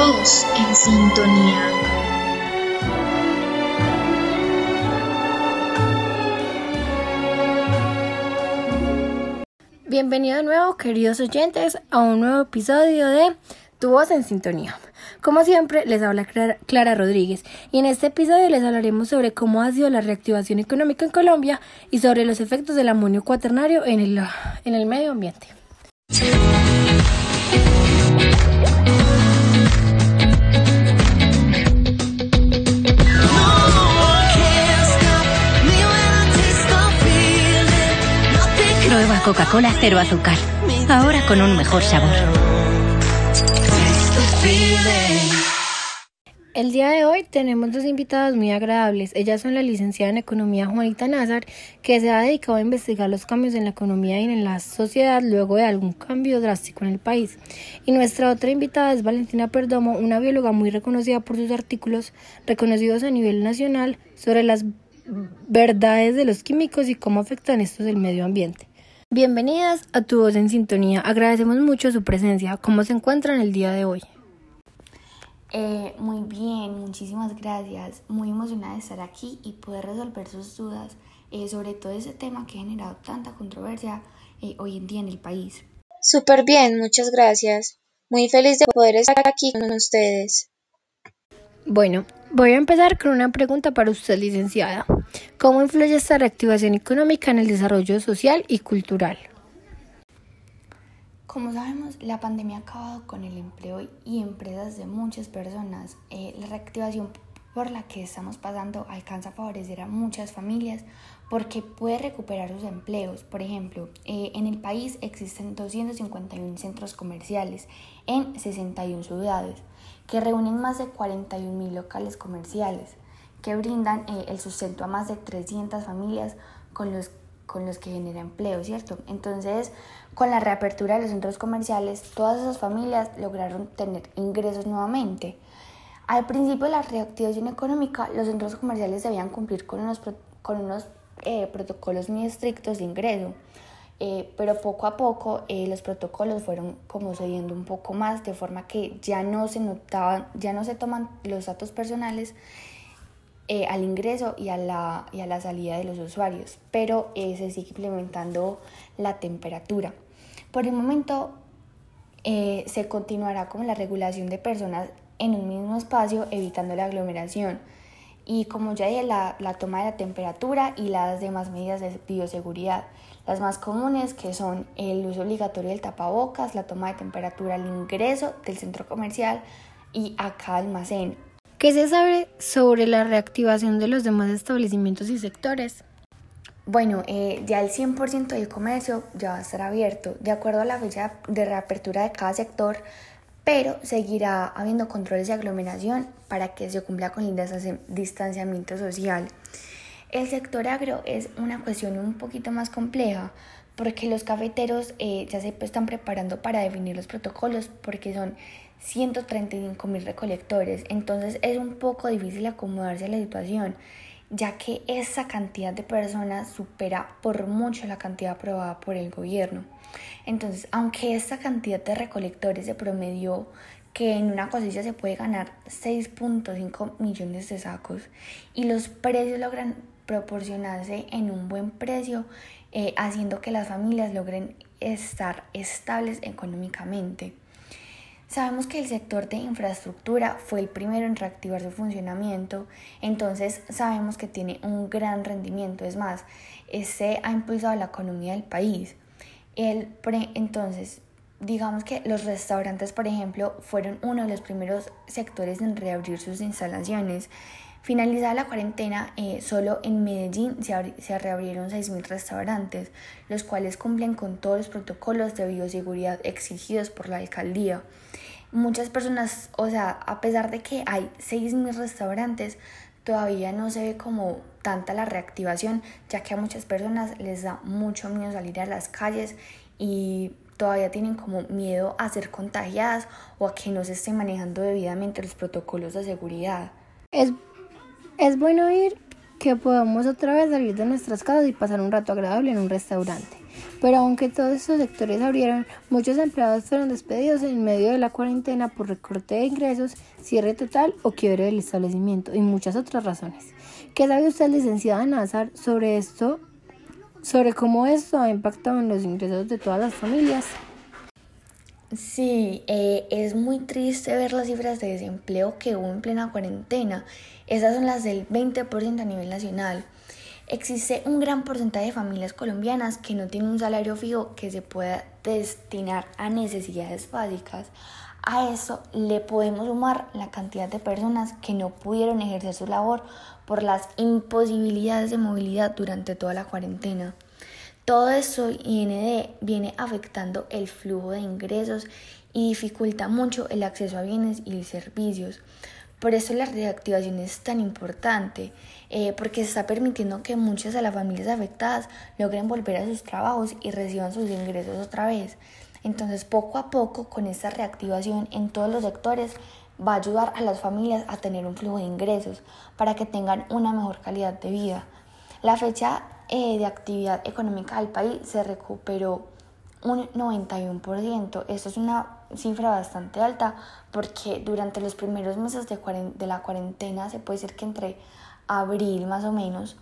voz en sintonía. Bienvenido de nuevo, queridos oyentes, a un nuevo episodio de Tu voz en sintonía. Como siempre, les habla Clara, Rodríguez y en este episodio les hablaremos sobre cómo ha sido la reactivación económica en Colombia y sobre los efectos del amonio cuaternario en el, en el medio ambiente. Coca-Cola cero azúcar. Ahora con un mejor sabor. El día de hoy tenemos dos invitadas muy agradables. Ellas son la licenciada en Economía Juanita Nazar, que se ha dedicado a investigar los cambios en la economía y en la sociedad luego de algún cambio drástico en el país. Y nuestra otra invitada es Valentina Perdomo, una bióloga muy reconocida por sus artículos reconocidos a nivel nacional sobre las verdades de los químicos y cómo afectan estos el medio ambiente. Bienvenidas a Tu Voz en Sintonía. Agradecemos mucho su presencia. ¿Cómo se encuentran el día de hoy? Eh, muy bien, muchísimas gracias. Muy emocionada de estar aquí y poder resolver sus dudas eh, sobre todo ese tema que ha generado tanta controversia eh, hoy en día en el país. Súper bien, muchas gracias. Muy feliz de poder estar aquí con ustedes. Bueno, voy a empezar con una pregunta para usted, licenciada. ¿Cómo influye esta reactivación económica en el desarrollo social y cultural? Como sabemos, la pandemia ha acabado con el empleo y empresas de muchas personas. Eh, la reactivación por la que estamos pasando alcanza a favorecer a muchas familias porque puede recuperar sus empleos. Por ejemplo, eh, en el país existen 251 centros comerciales en 61 ciudades que reúnen más de 41 mil locales comerciales que brindan eh, el sustento a más de 300 familias con los, con los que genera empleo, ¿cierto? Entonces, con la reapertura de los centros comerciales, todas esas familias lograron tener ingresos nuevamente. Al principio de la reactivación económica, los centros comerciales debían cumplir con unos, con unos eh, protocolos muy estrictos de ingreso. Eh, pero poco a poco eh, los protocolos fueron como cediendo un poco más, de forma que ya no se notaban, ya no se toman los datos personales eh, al ingreso y a, la, y a la salida de los usuarios, pero se sigue implementando la temperatura. Por el momento se continuará con la regulación de personas en un mismo espacio, evitando la aglomeración. Y como ya dije, la, la toma de la temperatura y las demás medidas de bioseguridad. Las más comunes que son el uso obligatorio del tapabocas, la toma de temperatura al ingreso del centro comercial y a cada almacén. ¿Qué se sabe sobre la reactivación de los demás establecimientos y sectores? Bueno, eh, ya el 100% del comercio ya va a estar abierto, de acuerdo a la fecha de reapertura de cada sector, pero seguirá habiendo controles de aglomeración para que se cumpla con el distanciamiento social. El sector agro es una cuestión un poquito más compleja porque los cafeteros eh, ya se están preparando para definir los protocolos porque son 135 mil recolectores. Entonces es un poco difícil acomodarse a la situación ya que esa cantidad de personas supera por mucho la cantidad aprobada por el gobierno. Entonces, aunque esta cantidad de recolectores se promedió que en una cosecha se puede ganar 6.5 millones de sacos y los precios logran proporcionarse en un buen precio, eh, haciendo que las familias logren estar estables económicamente. Sabemos que el sector de infraestructura fue el primero en reactivar su funcionamiento, entonces sabemos que tiene un gran rendimiento, es más, este ha impulsado la economía del país. El entonces, digamos que los restaurantes, por ejemplo, fueron uno de los primeros sectores en reabrir sus instalaciones. Finalizada la cuarentena, eh, solo en Medellín se, se reabrieron 6.000 restaurantes, los cuales cumplen con todos los protocolos de bioseguridad exigidos por la alcaldía. Muchas personas, o sea, a pesar de que hay 6.000 restaurantes, todavía no se ve como tanta la reactivación, ya que a muchas personas les da mucho miedo salir a las calles y todavía tienen como miedo a ser contagiadas o a que no se estén manejando debidamente los protocolos de seguridad. Es es bueno ir que podamos otra vez salir de nuestras casas y pasar un rato agradable en un restaurante. Pero aunque todos estos sectores abrieron, muchos empleados fueron despedidos en medio de la cuarentena por recorte de ingresos, cierre total o quiebre del establecimiento y muchas otras razones. ¿Qué sabe usted, licenciada Nazar, sobre esto, sobre cómo esto ha impactado en los ingresos de todas las familias? Sí, eh, es muy triste ver las cifras de desempleo que hubo en plena cuarentena. Esas son las del 20% a nivel nacional. Existe un gran porcentaje de familias colombianas que no tienen un salario fijo que se pueda destinar a necesidades básicas. A eso le podemos sumar la cantidad de personas que no pudieron ejercer su labor por las imposibilidades de movilidad durante toda la cuarentena. Todo eso IND viene afectando el flujo de ingresos y dificulta mucho el acceso a bienes y servicios. Por eso la reactivación es tan importante, eh, porque se está permitiendo que muchas de las familias afectadas logren volver a sus trabajos y reciban sus ingresos otra vez. Entonces, poco a poco, con esta reactivación en todos los sectores, va a ayudar a las familias a tener un flujo de ingresos para que tengan una mejor calidad de vida. La fecha eh, de actividad económica del país se recuperó un 91%. Esto es una cifra bastante alta porque durante los primeros meses de, la cuarentena, se puede decir que entre abril más o menos,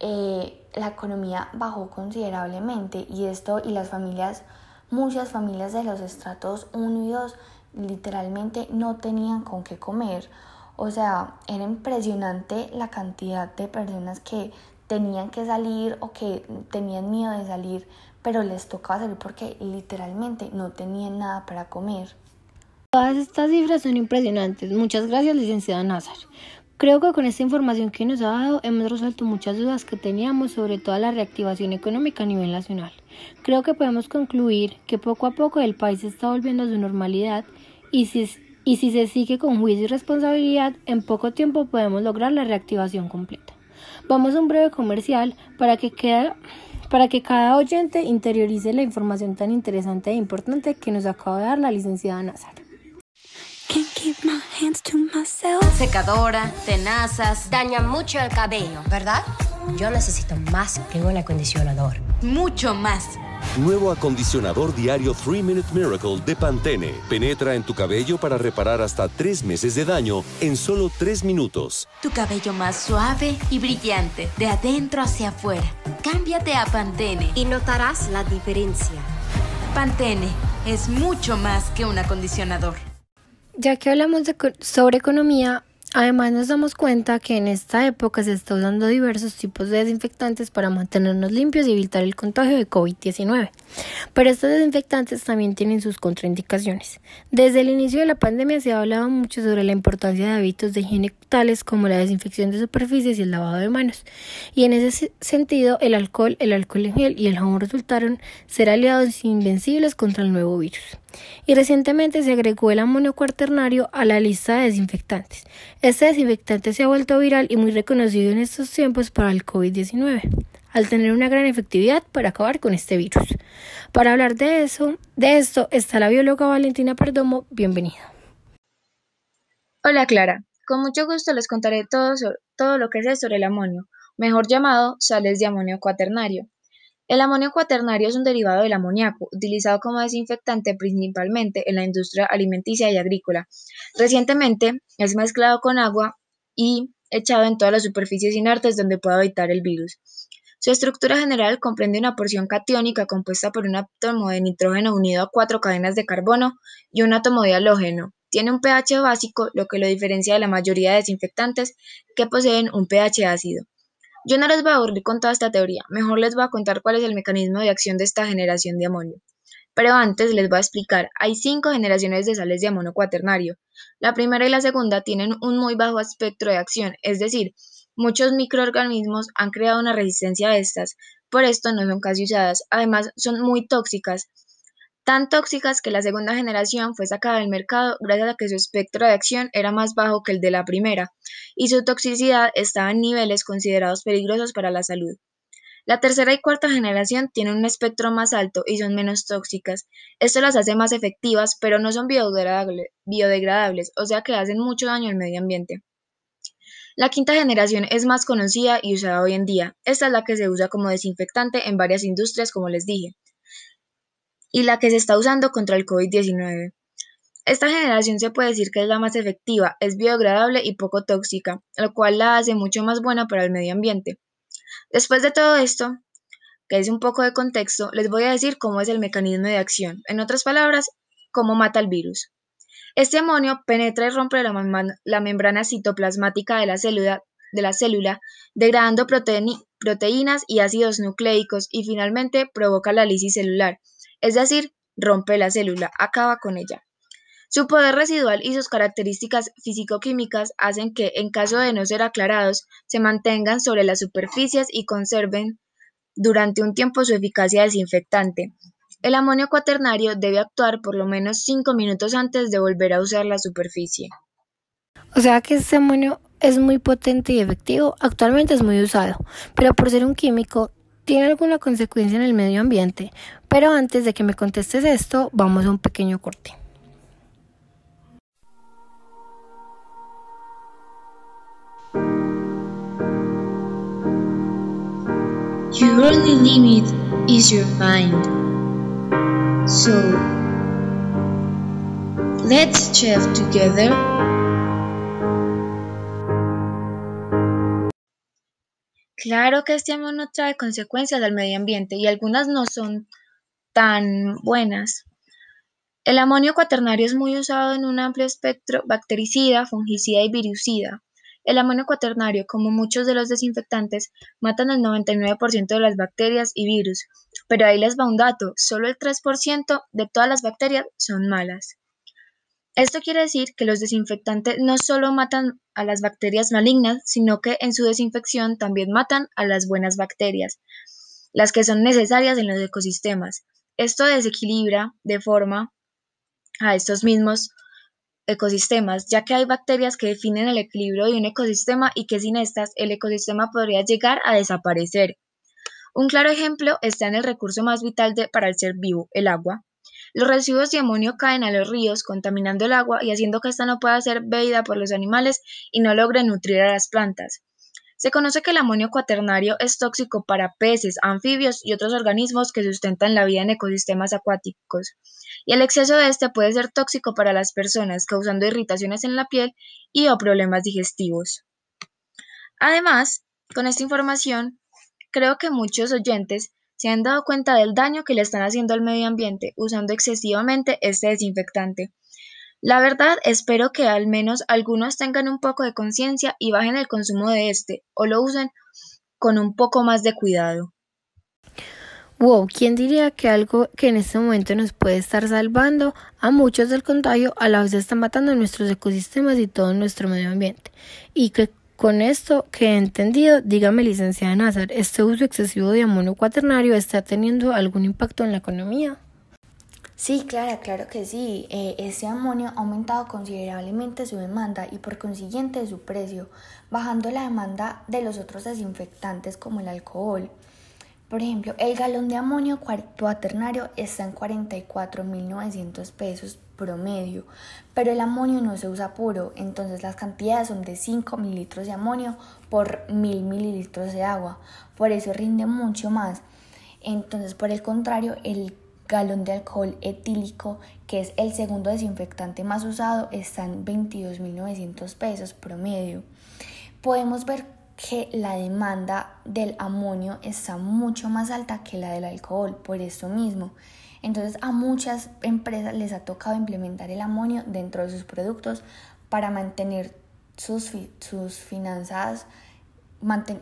eh, la economía bajó considerablemente y esto y las familias, muchas familias de los estratos 1 y 2 literalmente no tenían con qué comer. O sea, era impresionante la cantidad de personas que tenían que salir o que tenían miedo de salir, pero les tocaba salir porque literalmente no tenían nada para comer. Todas estas cifras son impresionantes. Muchas gracias, licenciada Nazar. Creo que con esta información que nos ha dado hemos resuelto muchas dudas que teníamos sobre toda la reactivación económica a nivel nacional. Creo que podemos concluir que poco a poco el país está volviendo a su normalidad y si, y si se sigue con juicio y responsabilidad, en poco tiempo podemos lograr la reactivación completa. Vamos a un breve comercial para que, para que cada oyente interiorice la información tan interesante e importante que nos acaba de dar la licenciada Nazar. Secadora, tenazas, daña mucho el cabello, ¿verdad? Yo necesito más que un acondicionador. Mucho más. Nuevo acondicionador diario 3 Minute Miracle de Pantene. Penetra en tu cabello para reparar hasta 3 meses de daño en solo 3 minutos. Tu cabello más suave y brillante, de adentro hacia afuera. Cámbiate a Pantene y notarás la diferencia. Pantene es mucho más que un acondicionador. Ya que hablamos sobre economía, Además nos damos cuenta que en esta época se está usando diversos tipos de desinfectantes para mantenernos limpios y evitar el contagio de COVID-19. Pero estos desinfectantes también tienen sus contraindicaciones. Desde el inicio de la pandemia se ha hablado mucho sobre la importancia de hábitos de higiene tales como la desinfección de superficies y el lavado de manos. Y en ese sentido el alcohol, el alcohol en y el jabón resultaron ser aliados invencibles contra el nuevo virus y recientemente se agregó el amonio cuaternario a la lista de desinfectantes. Este desinfectante se ha vuelto viral y muy reconocido en estos tiempos para el COVID-19, al tener una gran efectividad para acabar con este virus. Para hablar de eso, de esto está la bióloga Valentina Perdomo, bienvenida. Hola Clara, con mucho gusto les contaré todo, todo lo que sé sobre el amonio, mejor llamado sales de amonio cuaternario. El amonio cuaternario es un derivado del amoníaco, utilizado como desinfectante principalmente en la industria alimenticia y agrícola. Recientemente es mezclado con agua y echado en todas las superficies inertes donde pueda habitar el virus. Su estructura general comprende una porción catiónica compuesta por un átomo de nitrógeno unido a cuatro cadenas de carbono y un átomo de halógeno. Tiene un pH básico, lo que lo diferencia de la mayoría de desinfectantes que poseen un pH ácido. Yo no les voy a aburrir con toda esta teoría, mejor les voy a contar cuál es el mecanismo de acción de esta generación de amonio. Pero antes les voy a explicar, hay cinco generaciones de sales de amonio cuaternario. La primera y la segunda tienen un muy bajo espectro de acción, es decir, muchos microorganismos han creado una resistencia a estas, por esto no son casi usadas, además son muy tóxicas, tan tóxicas que la segunda generación fue sacada del mercado gracias a que su espectro de acción era más bajo que el de la primera, y su toxicidad estaba en niveles considerados peligrosos para la salud. La tercera y cuarta generación tienen un espectro más alto y son menos tóxicas. Esto las hace más efectivas, pero no son biodegradables, o sea que hacen mucho daño al medio ambiente. La quinta generación es más conocida y usada hoy en día. Esta es la que se usa como desinfectante en varias industrias, como les dije, y la que se está usando contra el COVID-19. Esta generación se puede decir que es la más efectiva, es biodegradable y poco tóxica, lo cual la hace mucho más buena para el medio ambiente. Después de todo esto, que es un poco de contexto, les voy a decir cómo es el mecanismo de acción. En otras palabras, cómo mata el virus. Este amonio penetra y rompe la, membrana citoplasmática de la célula, de la célula degradando proteínas y ácidos nucleicos y finalmente provoca la lisis celular, es decir, rompe la célula, acaba con ella. Su poder residual y sus características físico-químicas hacen que, en caso de no ser aclarados, se mantengan sobre las superficies y conserven durante un tiempo su eficacia desinfectante. El amonio cuaternario debe actuar por lo menos 5 minutos antes de volver a usar la superficie. O sea que este amonio es muy potente y efectivo, actualmente es muy usado, pero por ser un químico, ¿tiene alguna consecuencia en el medio ambiente? Pero antes de que me contestes esto, vamos a un pequeño corte. Your only limit is your mind. So, let's chef together. Claro que este no trae consecuencias al medio ambiente y algunas no son tan buenas. El amonio cuaternario es muy usado en un amplio espectro bactericida, fungicida y virucida. El amonio cuaternario, como muchos de los desinfectantes, matan el 99% de las bacterias y virus, pero ahí les va un dato, solo el 3% de todas las bacterias son malas. Esto quiere decir que los desinfectantes no solo matan a las bacterias malignas, sino que en su desinfección también matan a las buenas bacterias, las que son necesarias en los ecosistemas. Esto desequilibra de forma a estos mismos ecosistemas, ya que hay bacterias que definen el equilibrio de un ecosistema y que sin estas el ecosistema podría llegar a desaparecer. Un claro ejemplo está en el recurso más vital para el ser vivo, el agua. Los residuos de amonio caen a los ríos, contaminando el agua y haciendo que ésta no pueda ser bebida por los animales y no logre nutrir a las plantas. Se conoce que el amonio cuaternario es tóxico para peces, anfibios y otros organismos que sustentan la vida en ecosistemas acuáticos y el exceso de este puede ser tóxico para las personas, causando irritaciones en la piel y o problemas digestivos. Además, con esta información, creo que muchos oyentes se han dado cuenta del daño que le están haciendo al medio ambiente usando excesivamente este desinfectante. La verdad, espero que al menos algunos tengan un poco de conciencia y bajen el consumo de este o lo usen con un poco más de cuidado. Wow, ¿quién diría que algo que en este momento nos puede estar salvando a muchos del contagio a la vez está matando nuestros ecosistemas y todo nuestro medio ambiente? Y que con esto que he entendido, dígame licenciada Nazar, ¿este uso excesivo de amonio cuaternario está teniendo algún impacto en la economía? Sí, claro, claro que sí. Eh, este amonio ha aumentado considerablemente su demanda y por consiguiente su precio, bajando la demanda de los otros desinfectantes como el alcohol. Por ejemplo, el galón de amonio cuaternario está en 44.900 pesos promedio, pero el amonio no se usa puro, entonces las cantidades son de 5 mililitros de amonio por 1000 mililitros de agua, por eso rinde mucho más. Entonces, por el contrario, el galón de alcohol etílico, que es el segundo desinfectante más usado, está en 22.900 pesos promedio. Podemos ver que la demanda del amonio está mucho más alta que la del alcohol, por eso mismo. Entonces a muchas empresas les ha tocado implementar el amonio dentro de sus productos para mantener sus, sus finanzas,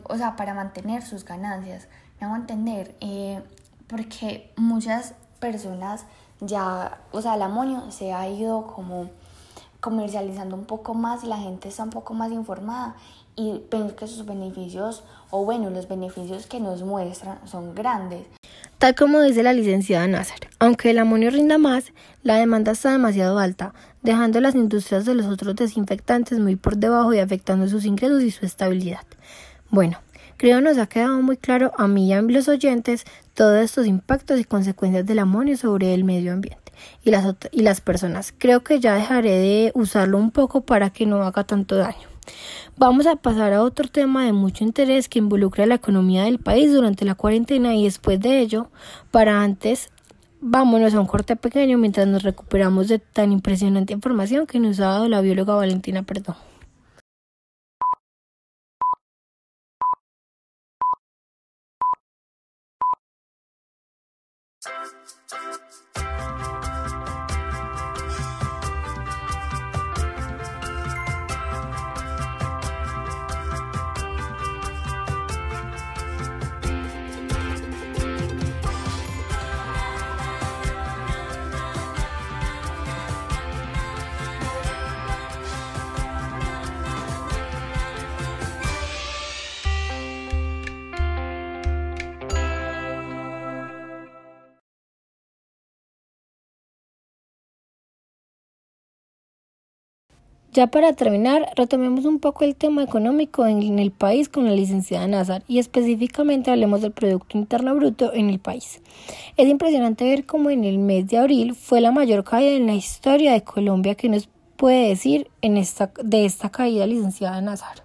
o sea, para mantener sus ganancias. Me hago entender, eh, porque muchas personas ya, o sea, el amonio se ha ido como comercializando un poco más, la gente está un poco más informada y pienso que sus beneficios, o bueno, los beneficios que nos muestran son grandes. Tal como dice la licenciada Nazar, aunque el amonio rinda más, la demanda está demasiado alta, dejando las industrias de los otros desinfectantes muy por debajo y afectando sus ingresos y su estabilidad. Bueno, creo nos ha quedado muy claro a mí y a los oyentes todos estos impactos y consecuencias del amonio sobre el medio ambiente y las, y las personas. Creo que ya dejaré de usarlo un poco para que no haga tanto daño. Vamos a pasar a otro tema de mucho interés que involucra la economía del país durante la cuarentena y después de ello, para antes, vámonos a un corte pequeño mientras nos recuperamos de tan impresionante información que nos ha dado la bióloga Valentina Perdón. Ya para terminar, retomemos un poco el tema económico en el país con la licenciada Nazar y específicamente hablemos del Producto Interno Bruto en el país. Es impresionante ver cómo en el mes de abril fue la mayor caída en la historia de Colombia que nos puede decir en esta, de esta caída, licenciada Nazar.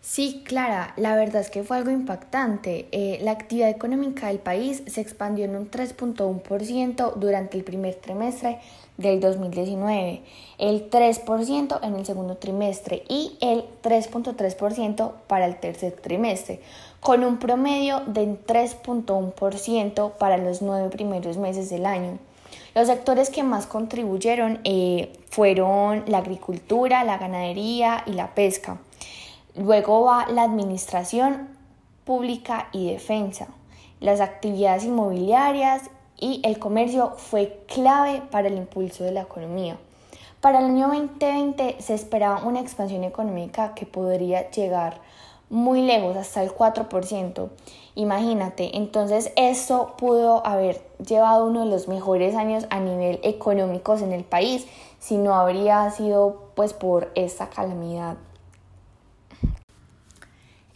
Sí, Clara, la verdad es que fue algo impactante. Eh, la actividad económica del país se expandió en un 3.1% durante el primer trimestre del 2019, el 3% en el segundo trimestre y el 3.3% para el tercer trimestre, con un promedio de 3.1% para los nueve primeros meses del año. Los sectores que más contribuyeron eh, fueron la agricultura, la ganadería y la pesca. Luego va la administración pública y defensa, las actividades inmobiliarias y el comercio fue clave para el impulso de la economía. Para el año 2020 se esperaba una expansión económica que podría llegar muy lejos, hasta el 4%. Imagínate, entonces esto pudo haber llevado uno de los mejores años a nivel económico en el país si no habría sido pues por esta calamidad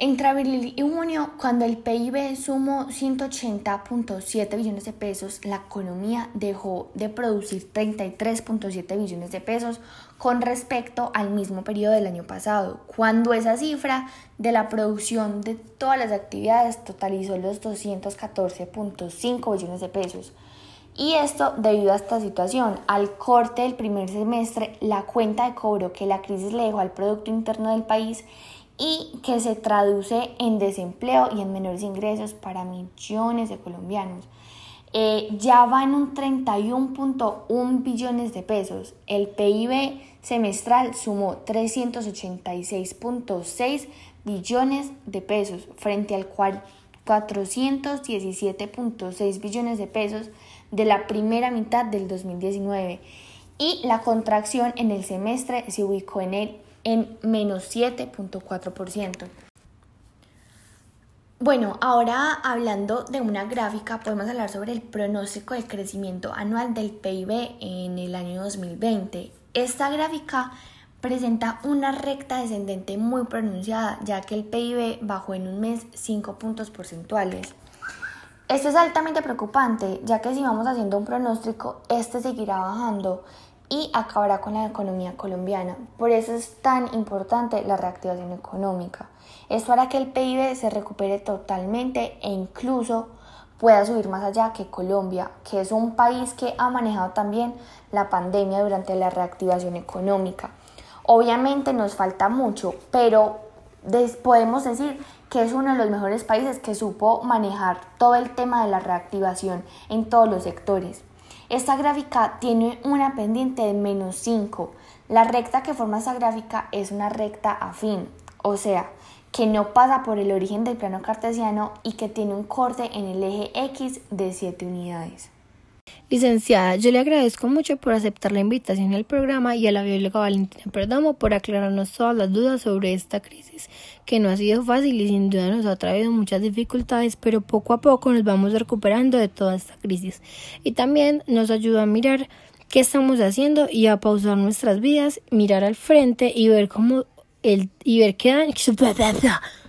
entre abril y junio, cuando el PIB sumó 180.7 billones de pesos, la economía dejó de producir 33.7 billones de pesos con respecto al mismo periodo del año pasado, cuando esa cifra de la producción de todas las actividades totalizó los 214.5 billones de pesos. Y esto debido a esta situación, al corte del primer semestre, la cuenta de cobro que la crisis le dejó al Producto Interno del país y que se traduce en desempleo y en menores ingresos para millones de colombianos. Eh, ya va en un 31.1 billones de pesos. El PIB semestral sumó 386.6 billones de pesos frente al cual 417.6 billones de pesos de la primera mitad del 2019 y la contracción en el semestre se ubicó en el en menos 7.4%. Bueno, ahora hablando de una gráfica, podemos hablar sobre el pronóstico de crecimiento anual del PIB en el año 2020. Esta gráfica presenta una recta descendente muy pronunciada, ya que el PIB bajó en un mes 5 puntos porcentuales. Esto es altamente preocupante, ya que si vamos haciendo un pronóstico, este seguirá bajando y acabará con la economía colombiana. Por eso es tan importante la reactivación económica. Esto hará que el PIB se recupere totalmente e incluso pueda subir más allá que Colombia, que es un país que ha manejado también la pandemia durante la reactivación económica. Obviamente nos falta mucho, pero podemos decir que es uno de los mejores países que supo manejar todo el tema de la reactivación en todos los sectores. Esta gráfica tiene una pendiente de menos 5. La recta que forma esta gráfica es una recta afín, o sea, que no pasa por el origen del plano cartesiano y que tiene un corte en el eje X de 7 unidades. Licenciada, yo le agradezco mucho por aceptar la invitación al programa y a la bióloga Valentina Perdomo por aclararnos todas las dudas sobre esta crisis, que no ha sido fácil y sin duda nos ha traído muchas dificultades, pero poco a poco nos vamos recuperando de toda esta crisis. Y también nos ayuda a mirar qué estamos haciendo y a pausar nuestras vidas, mirar al frente y ver cómo el y ver qué